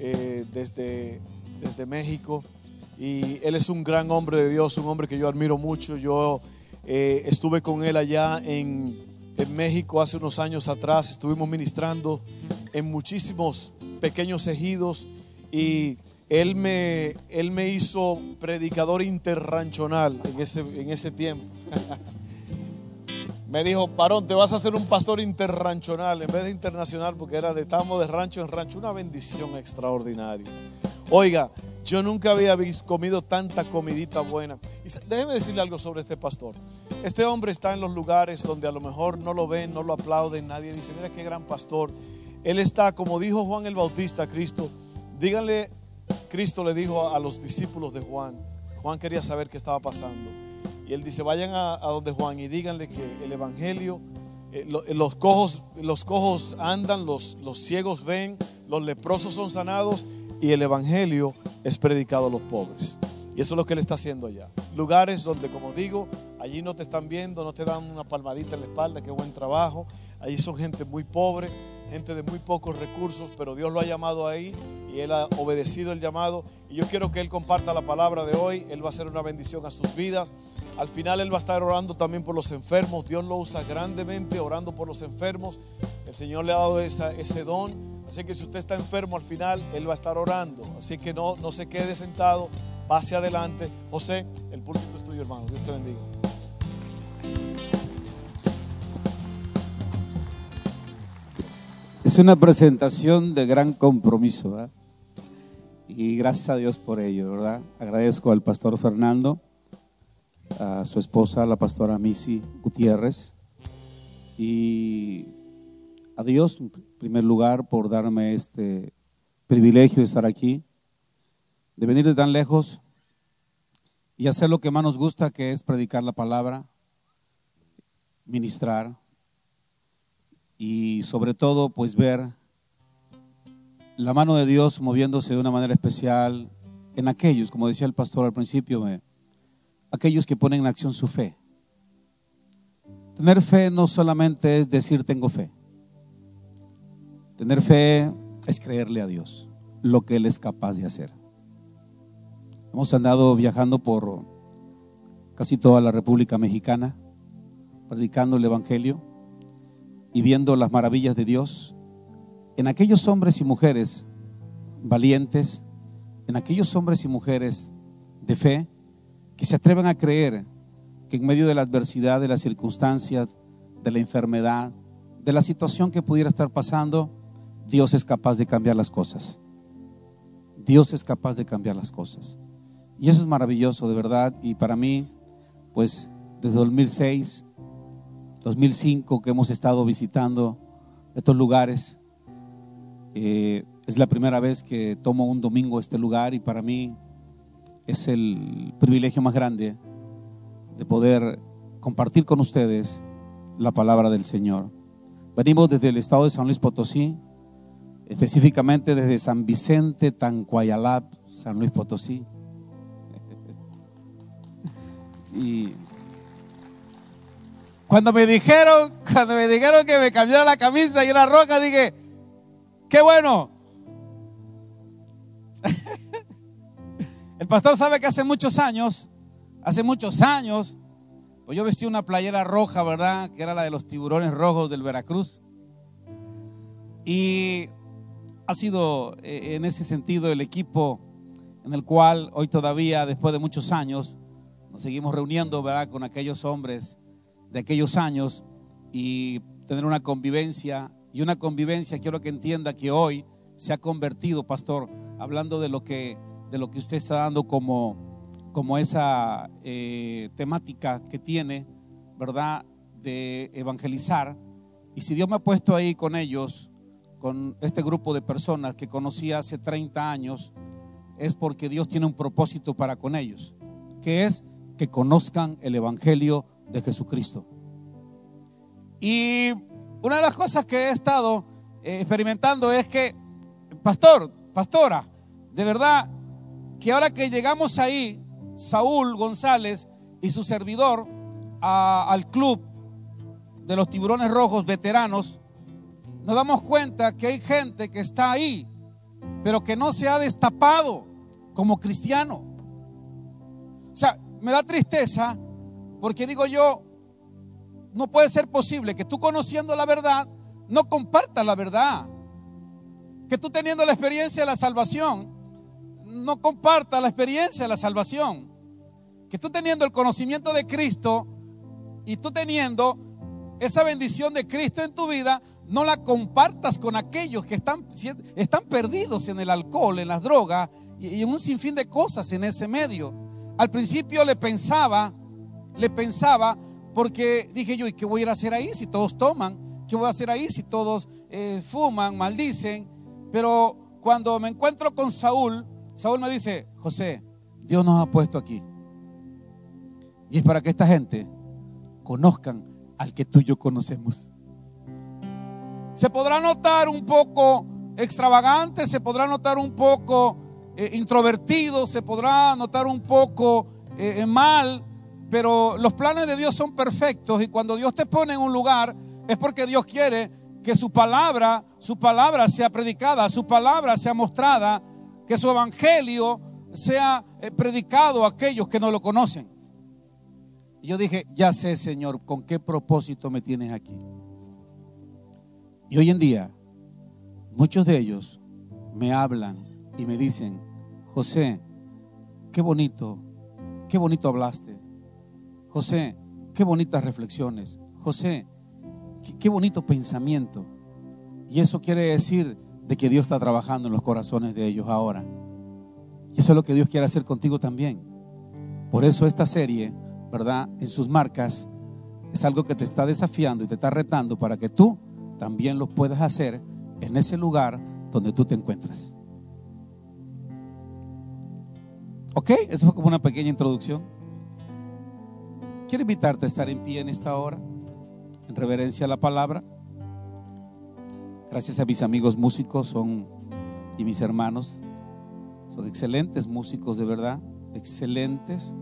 eh, desde, desde México. Y él es un gran hombre de Dios, un hombre que yo admiro mucho. Yo eh, estuve con él allá en, en México hace unos años atrás. Estuvimos ministrando en muchísimos pequeños ejidos y él me, él me hizo predicador interranchonal en ese, en ese tiempo. me dijo, varón, te vas a hacer un pastor interranchonal en vez de internacional porque era de estamos de rancho en rancho. Una bendición extraordinaria. Oiga, yo nunca había comido tanta comidita buena. Y déjeme decirle algo sobre este pastor. Este hombre está en los lugares donde a lo mejor no lo ven, no lo aplauden, nadie dice, mira qué gran pastor. Él está, como dijo Juan el Bautista Cristo, díganle Cristo le dijo a los discípulos de Juan, Juan quería saber qué estaba pasando. Y él dice, vayan a, donde Juan y díganle que el Evangelio, eh, eh, los, cojos, los cojos andan, los, los ciegos ven, los leprosos son sanados y el Evangelio es predicado a los pobres. Y eso es lo que él está haciendo allá. Lugares donde, como digo, allí no te están viendo, no te dan una palmadita en la espalda, qué buen trabajo. Allí son gente muy pobre, gente de muy pocos recursos, pero Dios lo ha llamado ahí y Él ha obedecido el llamado. Y yo quiero que Él comparta la palabra de hoy. Él va a ser una bendición a sus vidas. Al final Él va a estar orando también por los enfermos. Dios lo usa grandemente orando por los enfermos. El Señor le ha dado ese don. Así que si usted está enfermo al final, Él va a estar orando. Así que no, no se quede sentado, pase adelante. José, el púlpito es tuyo, hermano. Dios te bendiga. Es una presentación de gran compromiso, ¿verdad? Y gracias a Dios por ello, ¿verdad? Agradezco al pastor Fernando, a su esposa, la pastora Missy Gutiérrez, y a Dios, en primer lugar, por darme este privilegio de estar aquí, de venir de tan lejos y hacer lo que más nos gusta, que es predicar la palabra, ministrar, y sobre todo pues ver la mano de Dios moviéndose de una manera especial en aquellos, como decía el pastor al principio, aquellos que ponen en acción su fe. Tener fe no solamente es decir tengo fe. Tener fe es creerle a Dios lo que Él es capaz de hacer. Hemos andado viajando por casi toda la República Mexicana, predicando el Evangelio y viendo las maravillas de Dios en aquellos hombres y mujeres valientes, en aquellos hombres y mujeres de fe que se atreven a creer que en medio de la adversidad, de las circunstancias, de la enfermedad, de la situación que pudiera estar pasando, Dios es capaz de cambiar las cosas. Dios es capaz de cambiar las cosas. Y eso es maravilloso, de verdad. Y para mí, pues desde 2006 2005 que hemos estado visitando estos lugares. Eh, es la primera vez que tomo un domingo este lugar y para mí es el privilegio más grande de poder compartir con ustedes la palabra del Señor. Venimos desde el estado de San Luis Potosí, específicamente desde San Vicente, Tancuayalap, San Luis Potosí. y cuando me dijeron, cuando me dijeron que me cambiara la camisa y era roja, dije, qué bueno. El pastor sabe que hace muchos años, hace muchos años, pues yo vestí una playera roja, ¿verdad? Que era la de los tiburones rojos del Veracruz. Y ha sido eh, en ese sentido el equipo en el cual hoy todavía, después de muchos años, nos seguimos reuniendo, ¿verdad? Con aquellos hombres de aquellos años y tener una convivencia. Y una convivencia, quiero que entienda que hoy se ha convertido, pastor, hablando de lo que, de lo que usted está dando como, como esa eh, temática que tiene, ¿verdad? De evangelizar. Y si Dios me ha puesto ahí con ellos, con este grupo de personas que conocí hace 30 años es porque Dios tiene un propósito para con ellos, que es que conozcan el Evangelio de Jesucristo. Y una de las cosas que he estado eh, experimentando es que, pastor, pastora, de verdad que ahora que llegamos ahí, Saúl González y su servidor al club de los tiburones rojos veteranos, nos damos cuenta que hay gente que está ahí, pero que no se ha destapado como cristiano. O sea, me da tristeza porque digo yo, no puede ser posible que tú conociendo la verdad no compartas la verdad. Que tú teniendo la experiencia de la salvación no compartas la experiencia de la salvación. Que tú teniendo el conocimiento de Cristo y tú teniendo esa bendición de Cristo en tu vida, no la compartas con aquellos que están, están perdidos en el alcohol, en las drogas y en un sinfín de cosas en ese medio. Al principio le pensaba, le pensaba, porque dije yo, ¿y qué voy a hacer ahí si todos toman? ¿Qué voy a hacer ahí si todos eh, fuman, maldicen? Pero cuando me encuentro con Saúl, Saúl me dice, José, Dios nos ha puesto aquí. Y es para que esta gente conozcan al que tú y yo conocemos. Se podrá notar un poco extravagante, se podrá notar un poco eh, introvertido, se podrá notar un poco eh, mal, pero los planes de Dios son perfectos y cuando Dios te pone en un lugar es porque Dios quiere que su palabra, su palabra sea predicada, su palabra sea mostrada, que su evangelio sea eh, predicado a aquellos que no lo conocen. Y yo dije, ya sé, Señor, con qué propósito me tienes aquí. Y hoy en día, muchos de ellos me hablan y me dicen, José, qué bonito, qué bonito hablaste. José, qué bonitas reflexiones. José, qué, bonito pensamiento. Y eso quiere decir de que Dios está trabajando en los corazones de ellos ahora. Y eso es lo que Dios quiere hacer contigo también. Por eso esta serie, ¿verdad? En sus marcas, es algo que te está desafiando y te está retando para que tú también lo puedas hacer en ese lugar donde tú te encuentras. ¿Ok? Eso fue como una pequeña introducción. Quiero invitarte a estar en pie en esta hora, en reverencia a la palabra. Gracias a mis amigos músicos son, y mis hermanos. Son excelentes músicos de verdad, excelentes.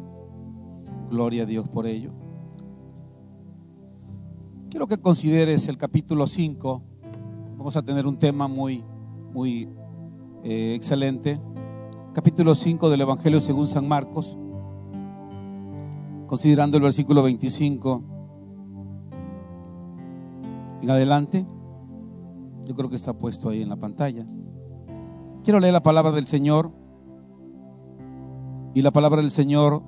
Gloria a Dios por ello. Quiero que consideres el capítulo 5. Vamos a tener un tema muy, muy eh, excelente. Capítulo 5 del Evangelio según San Marcos considerando el versículo 25 en adelante. Yo creo que está puesto ahí en la pantalla. Quiero leer la palabra del Señor. Y la palabra del Señor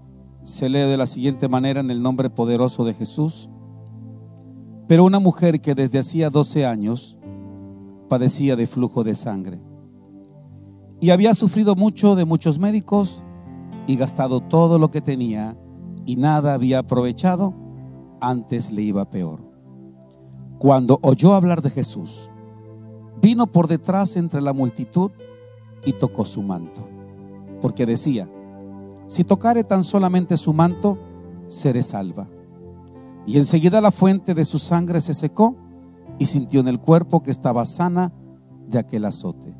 se lee de la siguiente manera en el nombre poderoso de Jesús. Pero una mujer que desde hacía 12 años padecía de flujo de sangre y había sufrido mucho de muchos médicos y gastado todo lo que tenía y nada había aprovechado, antes le iba peor. Cuando oyó hablar de Jesús, vino por detrás entre la multitud y tocó su manto, porque decía, si tocare tan solamente su manto, seré salva. Y enseguida la fuente de su sangre se secó y sintió en el cuerpo que estaba sana de aquel azote.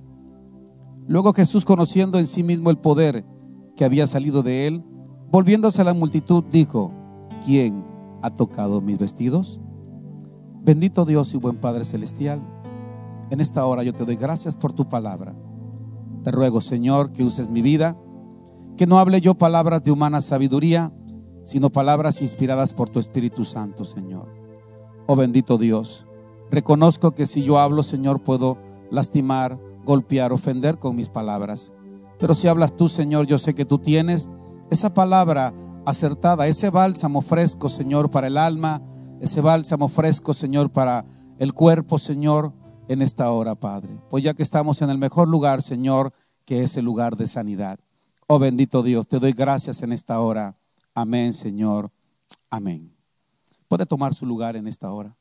Luego Jesús, conociendo en sí mismo el poder que había salido de él, Volviéndose a la multitud, dijo, ¿quién ha tocado mis vestidos? Bendito Dios y buen Padre Celestial, en esta hora yo te doy gracias por tu palabra. Te ruego, Señor, que uses mi vida, que no hable yo palabras de humana sabiduría, sino palabras inspiradas por tu Espíritu Santo, Señor. Oh bendito Dios, reconozco que si yo hablo, Señor, puedo lastimar, golpear, ofender con mis palabras. Pero si hablas tú, Señor, yo sé que tú tienes esa palabra acertada, ese bálsamo fresco, Señor, para el alma, ese bálsamo fresco, Señor, para el cuerpo, Señor, en esta hora, Padre. Pues ya que estamos en el mejor lugar, Señor, que es el lugar de sanidad. Oh bendito Dios, te doy gracias en esta hora. Amén, Señor. Amén. Puede tomar su lugar en esta hora.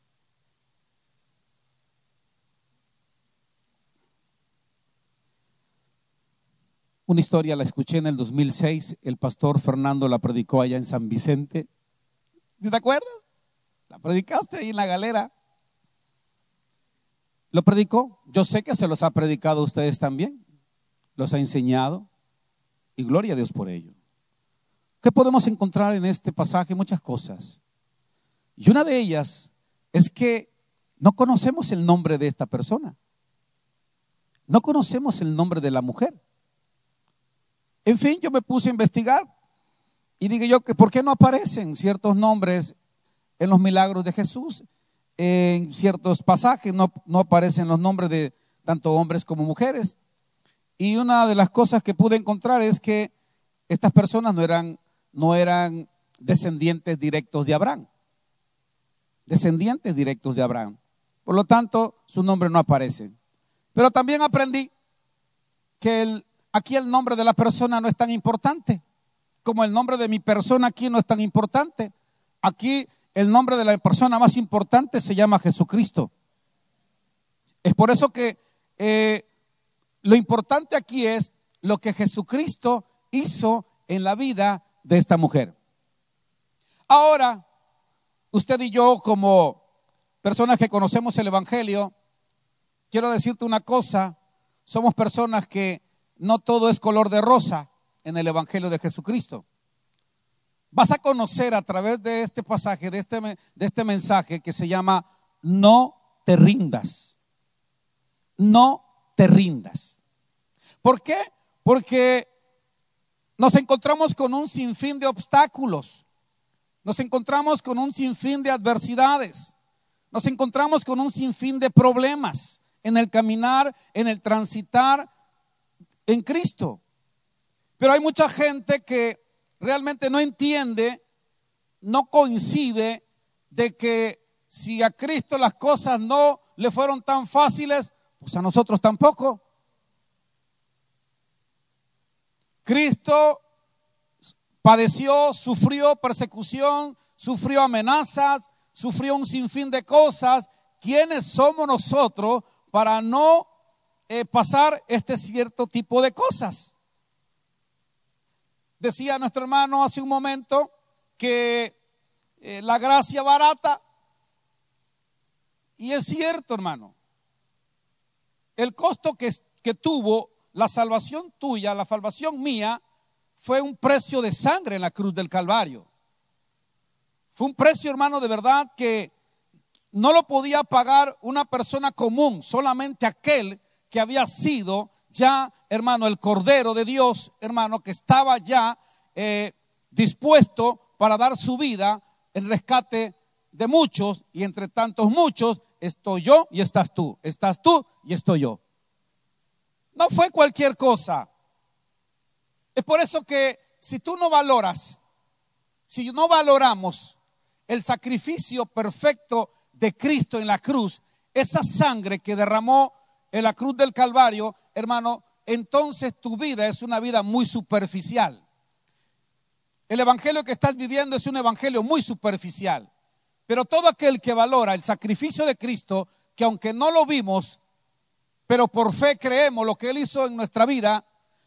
Una historia la escuché en el 2006, el pastor Fernando la predicó allá en San Vicente. ¿Te acuerdas? La predicaste ahí en la galera. Lo predicó. Yo sé que se los ha predicado a ustedes también. Los ha enseñado. Y gloria a Dios por ello. ¿Qué podemos encontrar en este pasaje? Muchas cosas. Y una de ellas es que no conocemos el nombre de esta persona. No conocemos el nombre de la mujer. En fin, yo me puse a investigar y digo yo que por qué no aparecen ciertos nombres en los milagros de Jesús. En ciertos pasajes no, no aparecen los nombres de tanto hombres como mujeres. Y una de las cosas que pude encontrar es que estas personas no eran, no eran descendientes directos de Abraham descendientes directos de Abraham. Por lo tanto, su nombre no aparece. Pero también aprendí que aquí el nombre de la persona no es tan importante, como el nombre de mi persona aquí no es tan importante. Aquí el nombre de la persona más importante se llama Jesucristo. Es por eso que eh, lo importante aquí es lo que Jesucristo hizo en la vida de esta mujer. Ahora, usted y yo como personas que conocemos el Evangelio, quiero decirte una cosa, somos personas que no todo es color de rosa en el Evangelio de Jesucristo. Vas a conocer a través de este pasaje, de este, de este mensaje que se llama No te rindas. No te rindas. ¿Por qué? Porque nos encontramos con un sinfín de obstáculos nos encontramos con un sinfín de adversidades. Nos encontramos con un sinfín de problemas en el caminar, en el transitar en Cristo. Pero hay mucha gente que realmente no entiende, no coincide de que si a Cristo las cosas no le fueron tan fáciles, pues a nosotros tampoco. Cristo padeció, sufrió persecución, sufrió amenazas, sufrió un sinfín de cosas. ¿Quiénes somos nosotros para no eh, pasar este cierto tipo de cosas? Decía nuestro hermano hace un momento que eh, la gracia barata, y es cierto hermano, el costo que, que tuvo la salvación tuya, la salvación mía, fue un precio de sangre en la cruz del Calvario. Fue un precio, hermano, de verdad que no lo podía pagar una persona común, solamente aquel que había sido ya, hermano, el Cordero de Dios, hermano, que estaba ya eh, dispuesto para dar su vida en rescate de muchos y entre tantos muchos estoy yo y estás tú, estás tú y estoy yo. No fue cualquier cosa. Es por eso que si tú no valoras, si no valoramos el sacrificio perfecto de Cristo en la cruz, esa sangre que derramó en la cruz del Calvario, hermano, entonces tu vida es una vida muy superficial. El evangelio que estás viviendo es un evangelio muy superficial. Pero todo aquel que valora el sacrificio de Cristo, que aunque no lo vimos, pero por fe creemos lo que Él hizo en nuestra vida,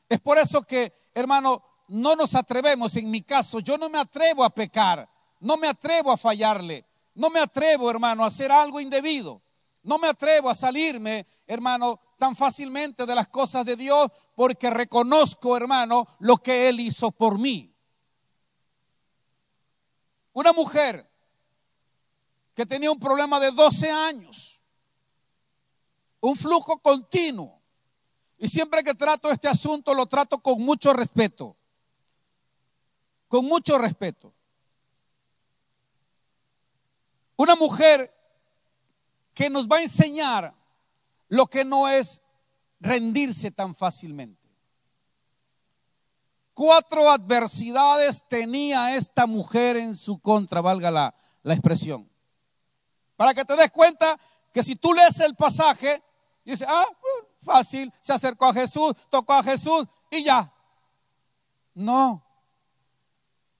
es por eso que hermano, no nos atrevemos, en mi caso, yo no me atrevo a pecar, no me atrevo a fallarle, no me atrevo, hermano, a hacer algo indebido, no me atrevo a salirme, hermano, tan fácilmente de las cosas de Dios porque reconozco, hermano, lo que Él hizo por mí. Una mujer que tenía un problema de 12 años, un flujo continuo, y siempre que trato este asunto lo trato con mucho respeto. Con mucho respeto. Una mujer que nos va a enseñar lo que no es rendirse tan fácilmente. Cuatro adversidades tenía esta mujer en su contra, valga la, expresión. Para que te des cuenta que si tú lees el pasaje, dice, ah, fácil, se acercó a Jesús, tocó a Jesús y ya. No.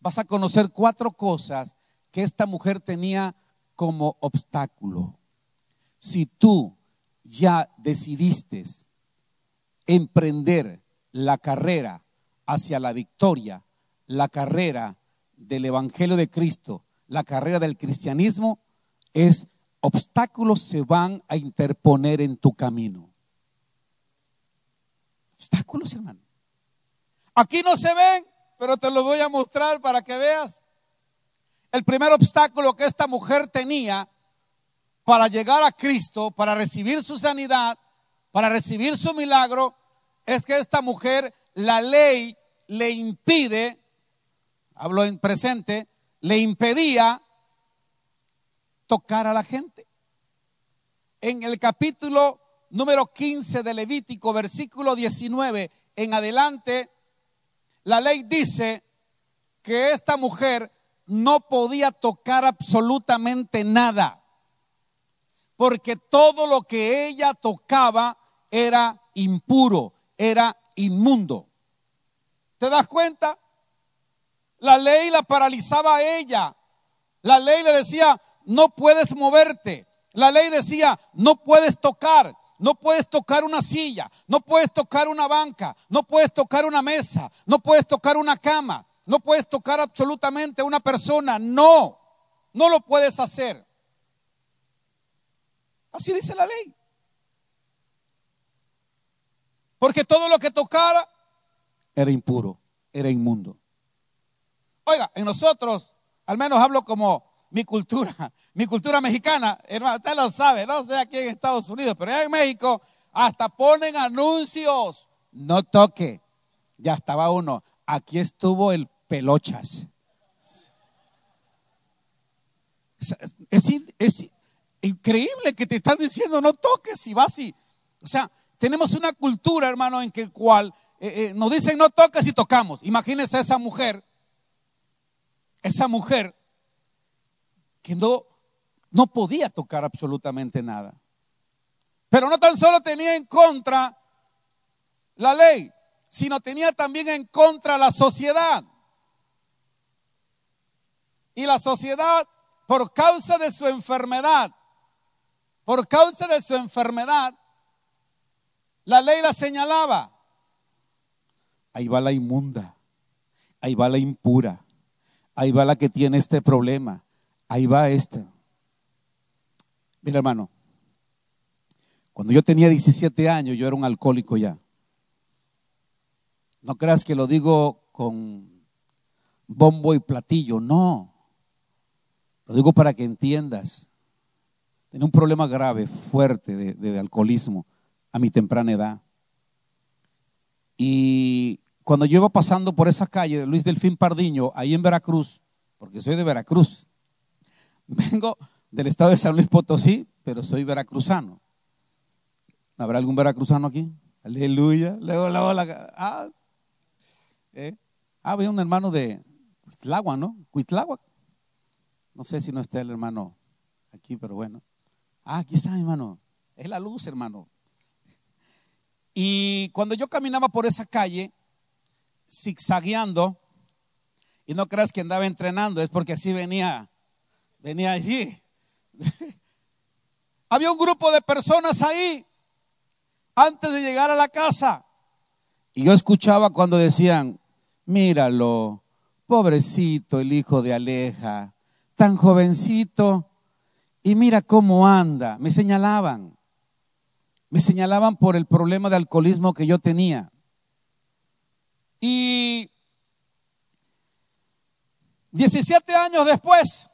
Vas a conocer cuatro cosas que esta mujer tenía como obstáculo. Si tú ya decidiste emprender la carrera hacia la victoria, la carrera del Evangelio de Cristo, la carrera del cristianismo, es obstáculos se van a interponer en tu camino. Obstáculos, hermano. Aquí no se ven, pero te lo voy a mostrar para que veas. El primer obstáculo que esta mujer tenía para llegar a Cristo, para recibir su sanidad, para recibir su milagro, es que esta mujer, la ley le impide, hablo en presente, le impedía tocar a la gente. En el capítulo número 15 de Levítico, versículo 19 en adelante, la ley dice que esta mujer no podía tocar absolutamente nada, porque todo lo que ella tocaba era impuro, era inmundo. ¿Te das cuenta? La ley la paralizaba a ella. La ley le decía, no puedes moverte. La ley decía, no puedes tocar. No puedes tocar una silla, no puedes tocar una banca, no puedes tocar una mesa, no puedes tocar una cama, no puedes tocar absolutamente a una persona. No, no lo puedes hacer. Así dice la ley. Porque todo lo que tocara era impuro, era inmundo. Oiga, en nosotros, al menos hablo como mi cultura, mi cultura mexicana, hermano, usted lo sabe, no sé aquí en Estados Unidos, pero en México hasta ponen anuncios, no toque. Ya estaba uno, aquí estuvo el pelochas. Es, es, increíble que te están diciendo no toques y vas y, o sea, tenemos una cultura, hermano, en que cual eh, eh, nos dicen no toques y tocamos. Imagínense esa mujer, esa mujer que no, no podía tocar absolutamente nada. Pero no tan solo tenía en contra la ley, sino tenía también en contra la sociedad. Y la sociedad, por causa de su enfermedad, por causa de su enfermedad, la ley la señalaba. Ahí va la inmunda, ahí va la impura, ahí va la que tiene este problema, Ahí va este. Mira, hermano, cuando yo tenía 17 años, yo era un alcohólico ya. No creas que lo digo con bombo y platillo, no. Lo digo para que entiendas. Tenía un problema grave, fuerte de, alcoholismo a mi temprana edad. Y cuando yo iba pasando por esa calle de Luis Delfín Pardiño, ahí en Veracruz, porque soy de Veracruz, Vengo del estado de San Luis Potosí, pero soy veracruzano. ¿Habrá algún veracruzano aquí? Aleluya. Luego, luego la, ah, ¿eh? ah, había un hermano de Cuitlagua, ¿no? Cuitlagua. No sé si no está el hermano aquí, pero bueno. Ah, aquí está, hermano. Es la luz, hermano. Y cuando yo caminaba por esa calle, zigzagueando, y no creas que andaba entrenando, es porque así venía venía allí. Había un grupo de personas ahí antes de llegar a la casa. Y yo escuchaba cuando decían, míralo, pobrecito el hijo de Aleja, tan jovencito, y mira cómo anda. Me señalaban, me señalaban por el problema de alcoholismo que yo tenía. Y 17 años después,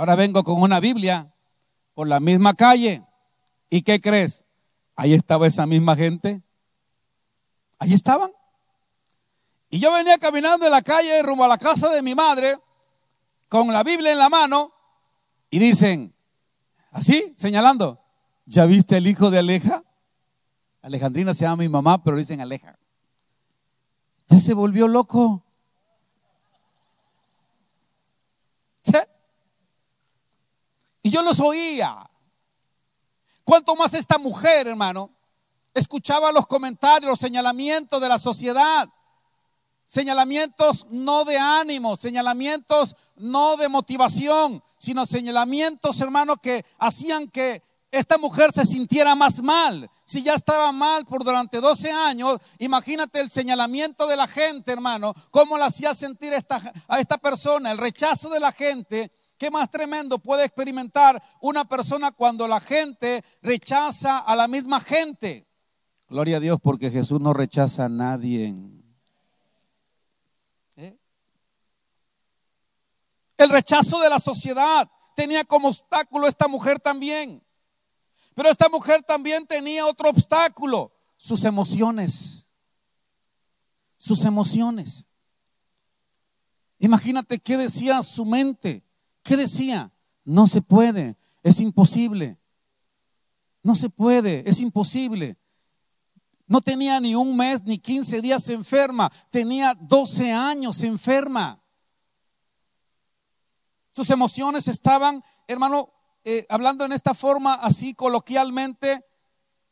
Ahora vengo con una Biblia por la misma calle. ¿Y qué crees? Ahí estaba esa misma gente. Ahí estaban. Y yo venía caminando en la calle rumbo a la casa de mi madre con la Biblia en la mano y dicen, así, señalando, ¿ya viste el hijo de Aleja? Alejandrina se llama mi mamá, pero dicen Aleja. Ya se volvió loco. Y yo los oía. Cuanto más esta mujer, hermano, escuchaba los comentarios, los señalamientos de la sociedad. Señalamientos no de ánimo, señalamientos no de motivación, sino señalamientos, hermano, que hacían que esta mujer se sintiera más mal. Si ya estaba mal por durante 12 años, imagínate el señalamiento de la gente, hermano, cómo la hacía sentir esta, a esta persona, el rechazo de la gente. ¿Qué más tremendo puede experimentar una persona cuando la gente rechaza a la misma gente? Gloria a Dios porque Jesús no rechaza a nadie. El rechazo de la sociedad tenía como obstáculo esta mujer también. Pero esta mujer también tenía otro obstáculo, sus emociones. Sus emociones. Imagínate qué decía su mente. ¿Qué decía? No se puede, es imposible. No se puede, es imposible. No tenía ni un mes ni 15 días enferma, tenía 12 años enferma. Sus emociones estaban, hermano, eh, hablando en esta forma así coloquialmente,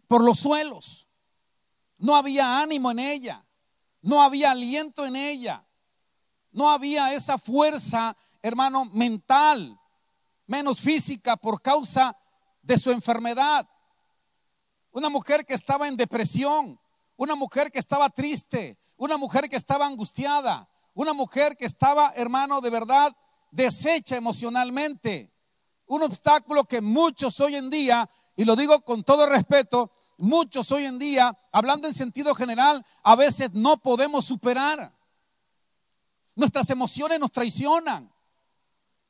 por los suelos. No había ánimo en ella, no había aliento en ella, no había esa fuerza, hermano, mental, menos física por causa de su enfermedad. Una mujer que estaba en depresión, una mujer que estaba triste, una mujer que estaba angustiada, una mujer que estaba, hermano, de verdad deshecha emocionalmente un obstáculo que muchos hoy en día, y lo digo con todo respeto, muchos hoy en día, hablando en sentido general, a veces no podemos superar. Nuestras emociones nos traicionan.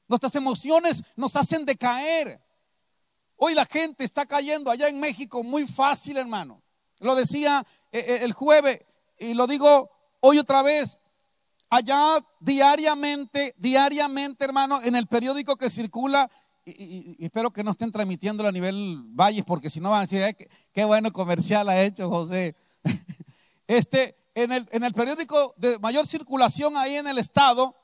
Nuestras emociones nos hacen decaer. Hoy la gente está cayendo allá en México muy fácil, hermano. Lo decía eh, eh, el jueves y lo digo hoy otra vez. Allá diariamente, diariamente, hermano, en el periódico que circula y, espero que no estén transmitiéndolo a nivel valles, porque si no van a decir, qué, bueno comercial ha hecho José. Este, en el, en el periódico de mayor circulación ahí en el estado,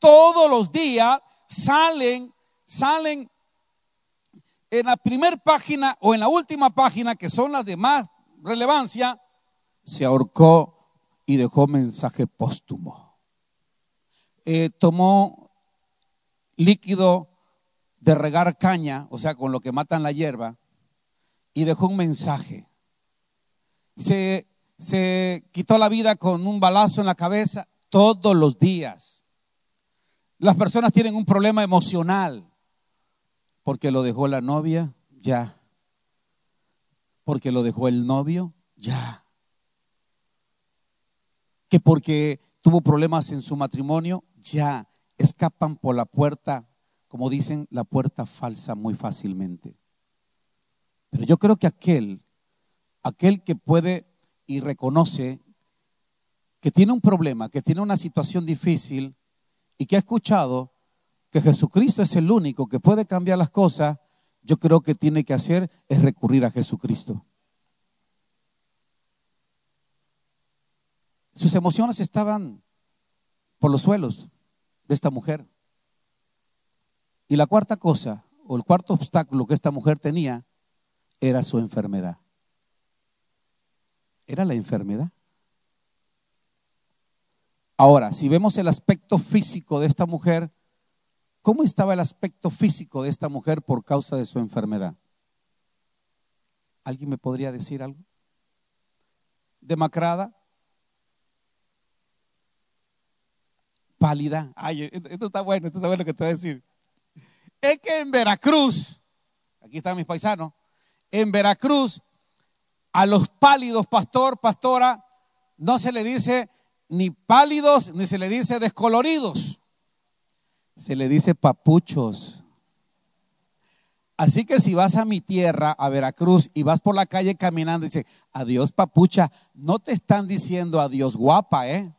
todos los días salen, salen en la primera página o en la última página, que son las de más relevancia, se ahorcó y dejó mensaje póstumo. Eh, tomó líquido de regar caña, o sea, con lo que matan la hierba, y dejó un mensaje. Se, se quitó la vida con un balazo en la cabeza todos los días. Las personas tienen un problema emocional porque lo dejó la novia, ya. Porque lo dejó el novio, ya. Que porque tuvo problemas en su matrimonio, ya. Escapan por la puerta como dicen, la puerta falsa muy fácilmente. Pero yo creo que aquel, aquel que puede y reconoce que tiene un problema, que tiene una situación difícil y que ha escuchado que Jesucristo es el único que puede cambiar las cosas, yo creo que tiene que hacer es recurrir a Jesucristo. Sus emociones estaban por los suelos de esta mujer. Y la cuarta cosa, o el cuarto obstáculo que esta mujer tenía, era su enfermedad. Era la enfermedad. Ahora, si vemos el aspecto físico de esta mujer, ¿cómo estaba el aspecto físico de esta mujer por causa de su enfermedad? ¿Alguien me podría decir algo? Demacrada, pálida. Ay, esto está bueno, esto está bueno que te voy a decir es que en Veracruz, aquí están mis paisanos, en Veracruz a los pálidos, pastor, pastora, no se le dice ni pálidos ni se le dice descoloridos, se le dice papuchos. Así que si vas a mi tierra, a Veracruz, y vas por la calle caminando y dices, adiós papucha, no te están diciendo adiós guapa, ¿eh?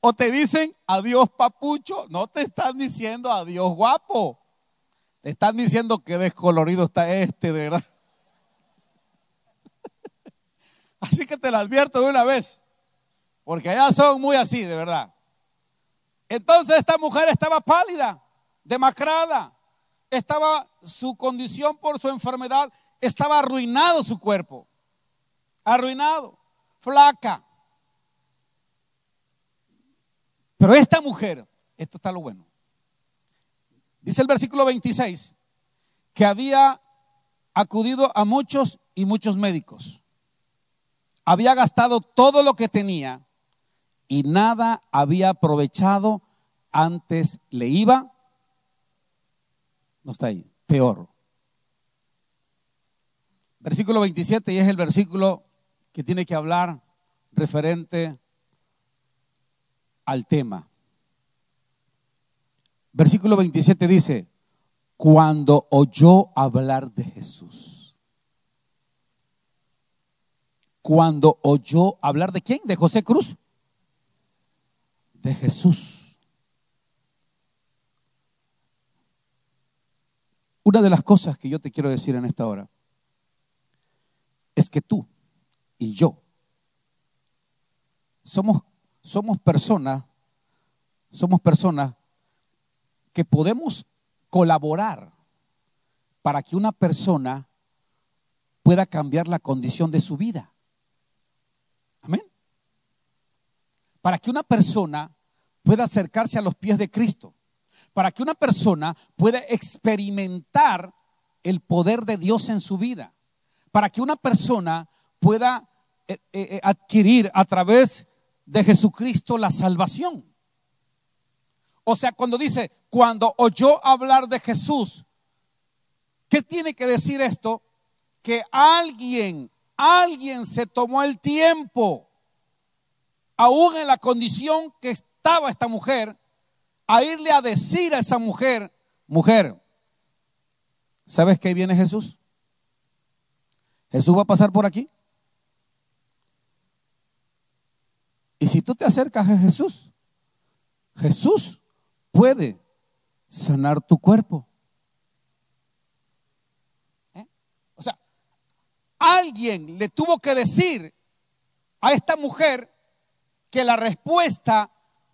O te dicen adiós papucho, no te están diciendo adiós guapo. Te están diciendo que descolorido está este, de verdad. Así que te lo advierto de una vez, porque allá son muy así, de verdad. Entonces esta mujer estaba pálida, demacrada, estaba su condición por su enfermedad, estaba arruinado su cuerpo, arruinado, flaca. Pero esta mujer, esto está lo bueno. Dice el versículo 26, que había acudido a muchos y muchos médicos. Había gastado todo lo que tenía y nada había aprovechado. Antes le iba, no está ahí, peor. Versículo 27 y es el versículo que tiene que hablar referente al tema. Versículo 27 dice, cuando oyó hablar de Jesús. Cuando oyó hablar de quién? De José Cruz. De Jesús. Una de las cosas que yo te quiero decir en esta hora es que tú y yo somos, somos personas, somos personas que podemos colaborar para que una persona pueda cambiar la condición de su vida. Amén. Para que una persona pueda acercarse a los pies de Cristo. Para que una persona pueda experimentar el poder de Dios en su vida. Para que una persona pueda eh, eh, eh, adquirir a través de Jesucristo la salvación. O sea, cuando dice, cuando oyó hablar de Jesús, ¿qué tiene que decir esto? Que alguien, alguien se tomó el tiempo, aún en la condición que estaba esta mujer, a irle a decir a esa mujer, mujer, ¿sabes que viene Jesús? Jesús va a pasar por aquí. Y si tú te acercas a Jesús, Jesús puede sanar tu cuerpo. ¿Eh? O sea, alguien le tuvo que decir a esta mujer que la respuesta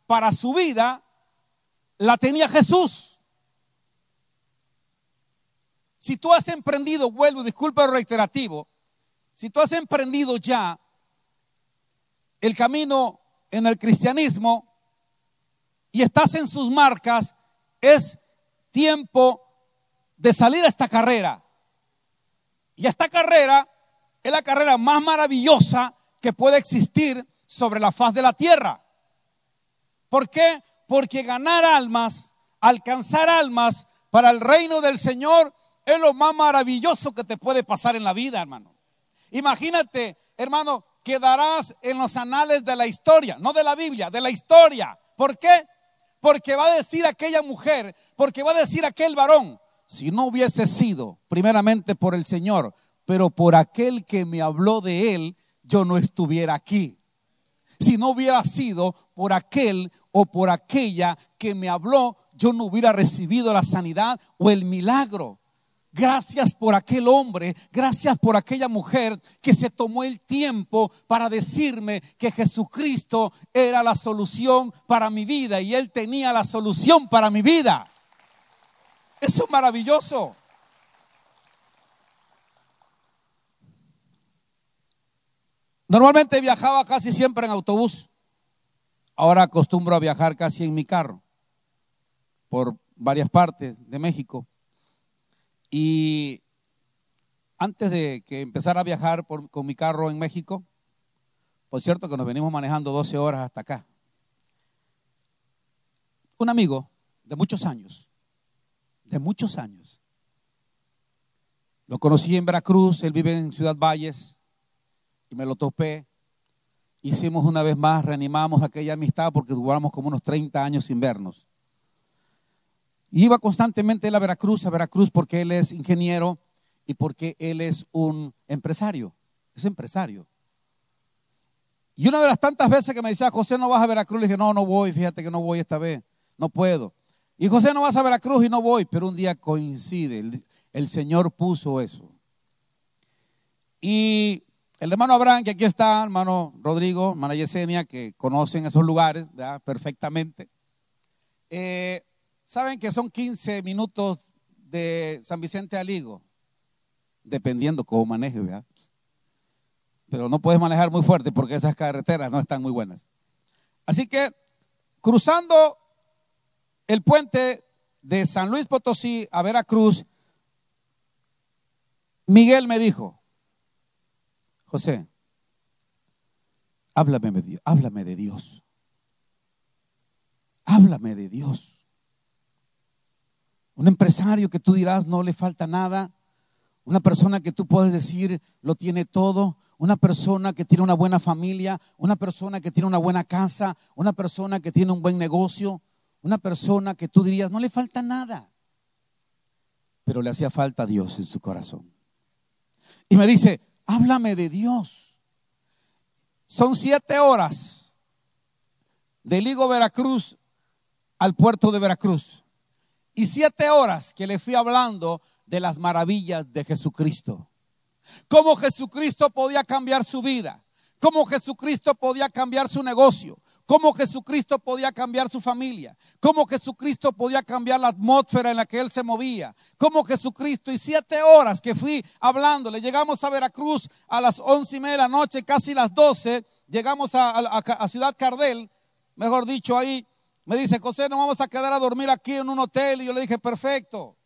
para su vida la tenía Jesús. Si tú has emprendido, vuelvo, disculpa el reiterativo, si tú has emprendido ya el camino en el cristianismo y estás en sus marcas, es tiempo de salir a esta carrera. Y esta carrera es la carrera más maravillosa que puede existir sobre la faz de la tierra. ¿Por qué? Porque ganar almas, alcanzar almas para el reino del Señor es lo más maravilloso que te puede pasar en la vida, hermano. Imagínate, hermano, quedarás en los anales de la historia, no de la Biblia, de la historia. ¿Por qué? Porque va a decir aquella mujer, porque va a decir aquel varón, si no hubiese sido primeramente por el Señor, pero por aquel que me habló de él, yo no estuviera aquí. Si no hubiera sido por aquel o por aquella que me habló, yo no hubiera recibido la sanidad o el milagro. Gracias por aquel hombre, gracias por aquella mujer que se tomó el tiempo para decirme que Jesucristo era la solución para mi vida y Él tenía la solución para mi vida. Eso es maravilloso. Normalmente viajaba casi siempre en autobús. Ahora acostumbro a viajar casi en mi carro por varias partes de México. Y antes de que empezara a viajar con mi carro en México, por cierto que nos venimos manejando 12 horas hasta acá, un amigo de muchos años, de muchos años, lo conocí en Veracruz, él vive en Ciudad Valles, y me lo topé. Hicimos una vez más, reanimamos aquella amistad porque duramos como unos 30 años sin vernos. Iba constantemente a Veracruz, a Veracruz porque él es ingeniero y porque él es un empresario, es empresario. Y una de las tantas veces que me decía, José, no vas a Veracruz, le dije, no, no voy, fíjate que no voy esta vez, no puedo. Y José, no vas a Veracruz y no voy, pero un día coincide, el, Señor puso eso. Y el hermano Abraham, que aquí está, hermano Rodrigo, hermana Yesenia, que conocen esos lugares perfectamente. Eh, ¿Saben que son 15 minutos de San Vicente a Ligo? Dependiendo cómo maneje, ¿verdad? Pero no puedes manejar muy fuerte porque esas carreteras no están muy buenas. Así que cruzando el puente de San Luis Potosí a Veracruz, Miguel me dijo, José, háblame de Dios, háblame de Dios. Háblame de Dios. Un empresario que tú dirás no le falta nada, una persona que tú puedes decir lo tiene todo, una persona que tiene una buena familia, una persona que tiene una buena casa, una persona que tiene un buen negocio, una persona que tú dirías no le falta nada, pero le hacía falta Dios en su corazón. Y me dice, háblame de Dios. Son siete horas de Ligo, Veracruz al puerto de Veracruz. Y siete horas que le fui hablando de las maravillas de Jesucristo. Cómo Jesucristo podía cambiar su vida. Cómo Jesucristo podía cambiar su negocio. Cómo Jesucristo podía cambiar su familia. Cómo Jesucristo podía cambiar la atmósfera en la que él se movía. Cómo Jesucristo, y siete horas que fui hablándole. Llegamos a Veracruz a las once y media de la noche, casi las doce. Llegamos a, a Ciudad Cardel, mejor dicho, ahí me dice, José, nos vamos a quedar a dormir aquí en un hotel. Y yo le dije, perfecto.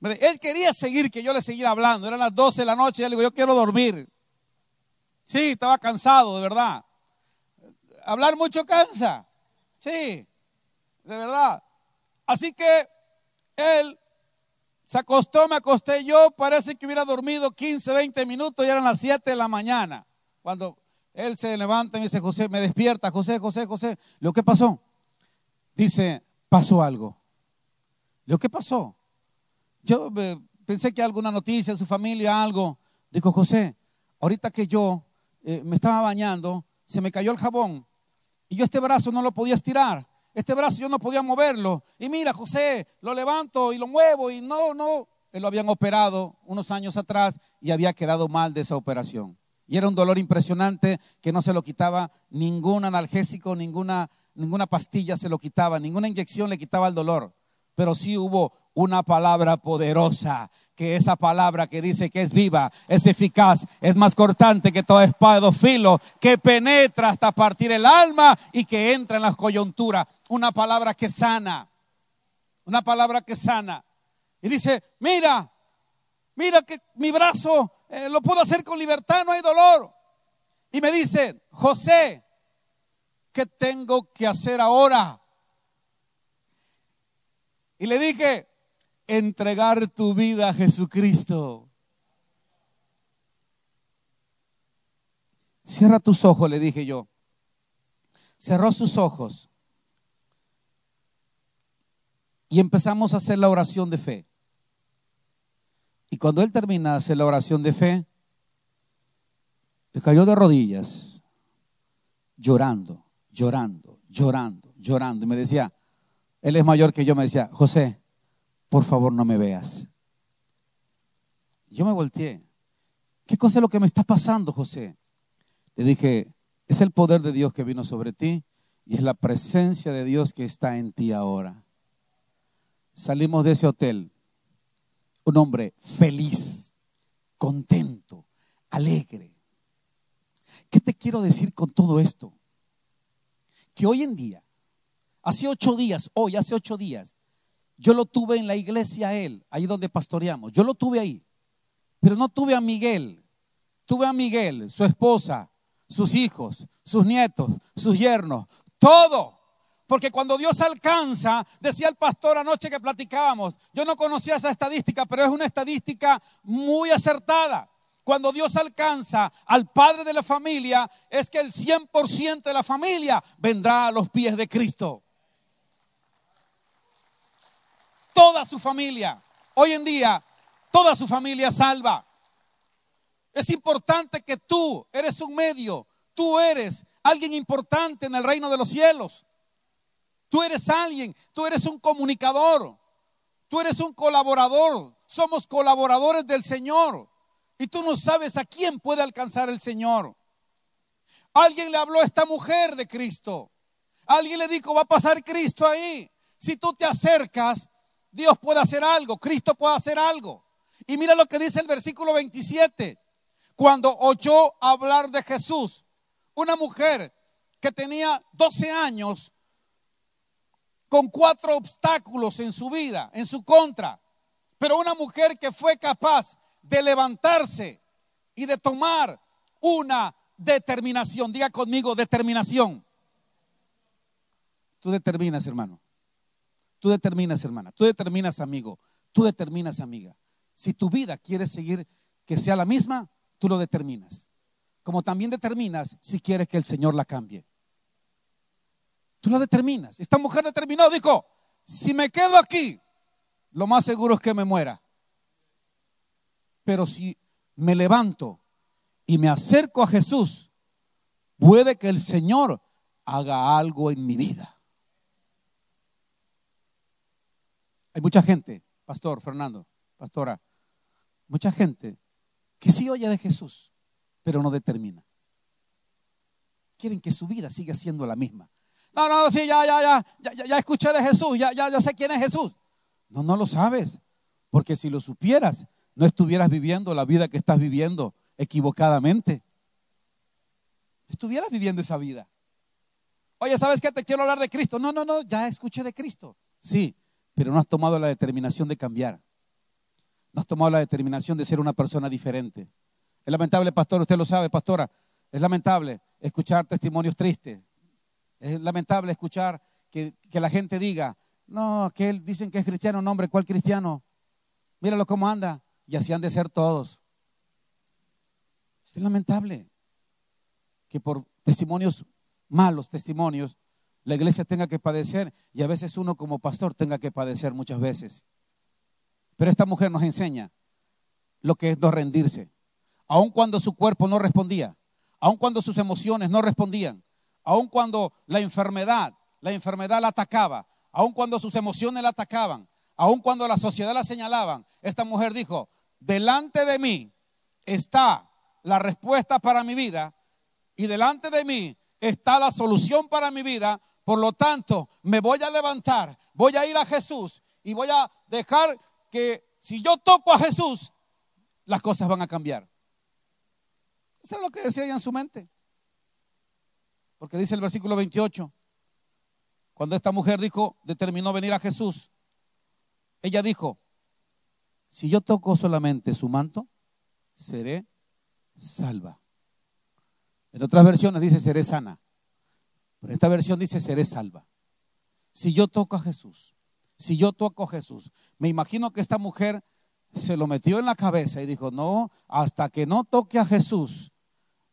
Él quería seguir, que yo le siguiera hablando. Eran las 12 de la noche y le digo, yo quiero dormir. Sí, estaba cansado, de verdad. Hablar mucho cansa. Sí, de verdad. Así que él se acostó, me acosté yo, parece que hubiera dormido 15, 20 minutos y eran las 7 de la mañana. Cuando él se levanta y me dice, José, me despierta, José, José, José. Lo que pasó? Dice, pasó algo. Lo que pasó? Yo eh, pensé que alguna noticia, su familia, algo. Dijo, José, ahorita que yo eh, me estaba bañando, se me cayó el jabón y yo este brazo no lo podía estirar. Este brazo yo no podía moverlo. Y mira, José, lo levanto y lo muevo y no, no. Él lo habían operado unos años atrás y había quedado mal de esa operación. Y era un dolor impresionante que no se lo quitaba ningún analgésico, ninguna, ninguna pastilla se lo quitaba, ninguna inyección le quitaba el dolor. Pero sí hubo una palabra poderosa, que esa palabra que dice que es viva, es eficaz, es más cortante que toda espada de filo, que penetra hasta partir el alma y que entra en las coyunturas. Una palabra que sana, una palabra que sana. Y dice, mira, mira que mi brazo eh, lo puedo hacer con libertad, no hay dolor. Y me dice, José, ¿qué tengo que hacer ahora? Y le dije, entregar tu vida a Jesucristo. Cierra tus ojos, le dije yo. Cerró sus ojos. Y empezamos a hacer la oración de fe. Y cuando él termina de hacer la oración de fe, él cayó de rodillas, llorando, llorando, llorando, llorando. Y me decía, él es mayor que yo, me decía, José, por favor no me veas. Yo me volteé. ¿Qué cosa es lo que me está pasando, José? Le dije, es el poder de Dios que vino sobre ti y es la presencia de Dios que está en ti ahora. Salimos de ese hotel un hombre feliz, contento, alegre. ¿Qué te quiero decir con todo esto? Que hoy en día, hace ocho días, hoy, hace ocho días, yo lo tuve en la iglesia él, ahí donde pastoreamos. Yo lo tuve ahí. Pero no tuve a Miguel. Tuve a Miguel, su esposa, sus hijos, sus nietos, sus yernos, todo. Porque cuando Dios alcanza, decía el pastor anoche que platicábamos, yo no conocía esa estadística, pero es una estadística muy acertada. Cuando Dios alcanza al padre de la familia, es que el 100% de la familia vendrá a los pies de Cristo. Toda su familia. Hoy en día, toda su familia salva. Es importante que tú eres un medio, tú eres alguien importante en el reino de los cielos. Tú eres alguien, tú eres un comunicador, tú eres un colaborador. Somos colaboradores del Señor. Y tú no sabes a quién puede alcanzar el Señor. Alguien le habló a esta mujer de Cristo. Alguien le dijo, va a pasar Cristo ahí. Si tú te acercas, Dios puede hacer algo, Cristo puede hacer algo. Y mira lo que dice el versículo 27. Cuando oyó hablar de Jesús, una mujer que tenía 12 años con cuatro obstáculos en su vida, en su contra. pero una mujer que fue capaz de levantarse y de tomar una determinación. Diga conmigo, determinación. Tú determinas, hermano. Tú determinas, hermana. Tú determinas, amigo. Tú determinas, amiga. Si tu vida quiere seguir que sea la misma, tú lo determinas. Como también determinas si quieres que el Señor la cambie. Tú lo determinas. Esta mujer determinó, dijo, si me quedo aquí, lo más seguro es que me muera. Pero si me levanto y me acerco a Jesús, puede que el Señor haga algo en mi vida. Hay mucha gente, pastor Fernando, pastora, mucha gente que sí oye de Jesús, pero no determina. Quieren que su vida siga siendo la misma. No, no, sí, ya, ya, ya, ya, ya escuché de Jesús, ya, ya, ya sé quién es Jesús. No, no lo sabes, porque si lo supieras, no estuvieras viviendo la vida que estás viviendo equivocadamente. Estuvieras viviendo esa vida. Oye, ¿sabes qué? Te quiero hablar de Cristo. No, no, no, ya escuché de Cristo. Sí, pero no has tomado la determinación de cambiar. No has tomado la determinación de ser una persona diferente. Es lamentable, pastor, usted lo sabe, pastora, es lamentable escuchar testimonios tristes. Es lamentable escuchar que, la gente diga, no, que él dicen que es cristiano, no hombre, ¿cuál cristiano? Míralo cómo anda. Y así han de ser todos. Es lamentable que por testimonios, malos testimonios, la iglesia tenga que padecer y a veces uno como pastor tenga que padecer muchas veces. Pero esta mujer nos enseña lo que es no rendirse. Aun cuando su cuerpo no respondía, aun cuando sus emociones no respondían, aun cuando la enfermedad, la enfermedad la atacaba, aun cuando sus emociones la atacaban, aun cuando la sociedad la señalaban, esta mujer dijo, delante de mí está la respuesta para mi vida y delante de mí está la solución para mi vida por lo tanto, me voy a levantar, voy a ir a Jesús y voy a dejar que si yo toco a Jesús, las cosas van a cambiar. Eso es lo que decía ella en su mente. Porque dice el versículo 28, cuando esta mujer dijo, determinó venir a Jesús, ella dijo, si yo toco solamente su manto, seré salva. En otras versiones dice, seré sana. Pero esta versión dice, seré salva. Si yo toco a Jesús, si yo toco a Jesús, me imagino que esta mujer se lo metió en la cabeza y dijo, no, hasta que no toque a Jesús,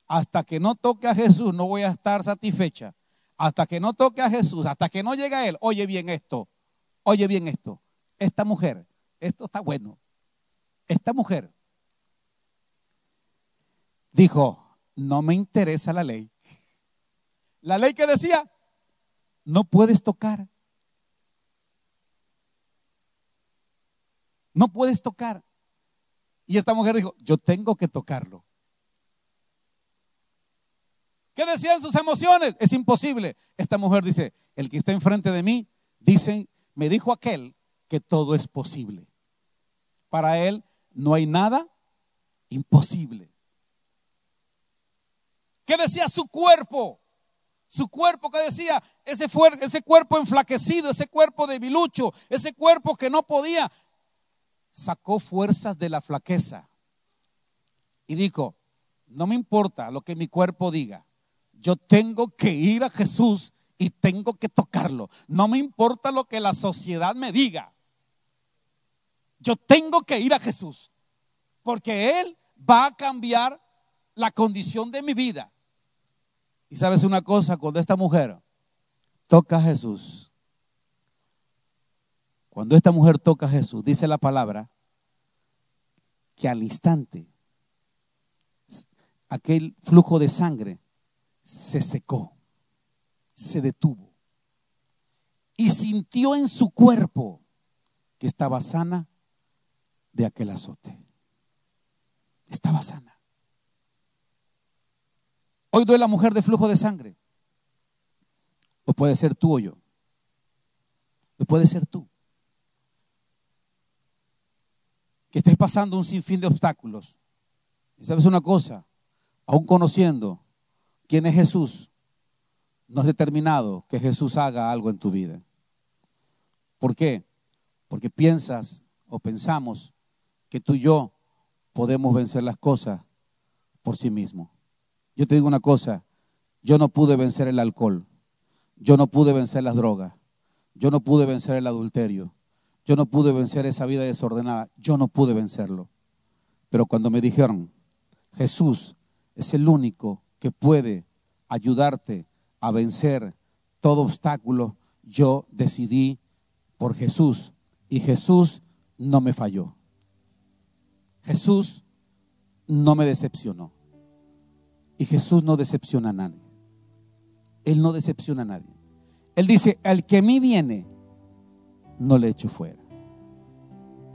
hasta que no toque a Jesús no voy a estar satisfecha. Hasta que no toque a Jesús, hasta que no llegue a Él, oye bien esto, oye bien esto. Esta mujer, esto está bueno. Esta mujer dijo, no me interesa la ley. La ley que decía, no puedes tocar. No puedes tocar. Y esta mujer dijo, yo tengo que tocarlo. ¿Qué decían sus emociones? Es imposible. Esta mujer dice, el que está enfrente de mí, dicen, me dijo aquel que todo es posible. Para él no hay nada imposible. ¿Qué decía su cuerpo? Su cuerpo que decía, ese, ese cuerpo enflaquecido, ese cuerpo debilucho, ese cuerpo que no podía, sacó fuerzas de la flaqueza. Y dijo, no me importa lo que mi cuerpo diga, yo tengo que ir a Jesús y tengo que tocarlo. No me importa lo que la sociedad me diga. Yo tengo que ir a Jesús, porque Él va a cambiar la condición de mi vida. Y sabes una cosa, cuando esta mujer toca a Jesús, cuando esta mujer toca a Jesús, dice la palabra, que al instante aquel flujo de sangre se secó, se detuvo y sintió en su cuerpo que estaba sana de aquel azote. Estaba sana. Hoy duele la mujer de flujo de sangre. O puede ser tú o yo. O puede ser tú. Que estés pasando un sinfín de obstáculos. Y sabes una cosa, aún conociendo quién es Jesús, no has determinado que Jesús haga algo en tu vida. ¿Por qué? Porque piensas o pensamos que tú y yo podemos vencer las cosas por sí mismos. Yo te digo una cosa, yo no pude vencer el alcohol, yo no pude vencer las drogas, yo no pude vencer el adulterio, yo no pude vencer esa vida desordenada, yo no pude vencerlo. Pero cuando me dijeron, Jesús es el único que puede ayudarte a vencer todo obstáculo, yo decidí por Jesús y Jesús no me falló. Jesús no me decepcionó. Y Jesús no decepciona a nadie. Él no decepciona a nadie. Él dice, al que a mí viene, no le echo fuera.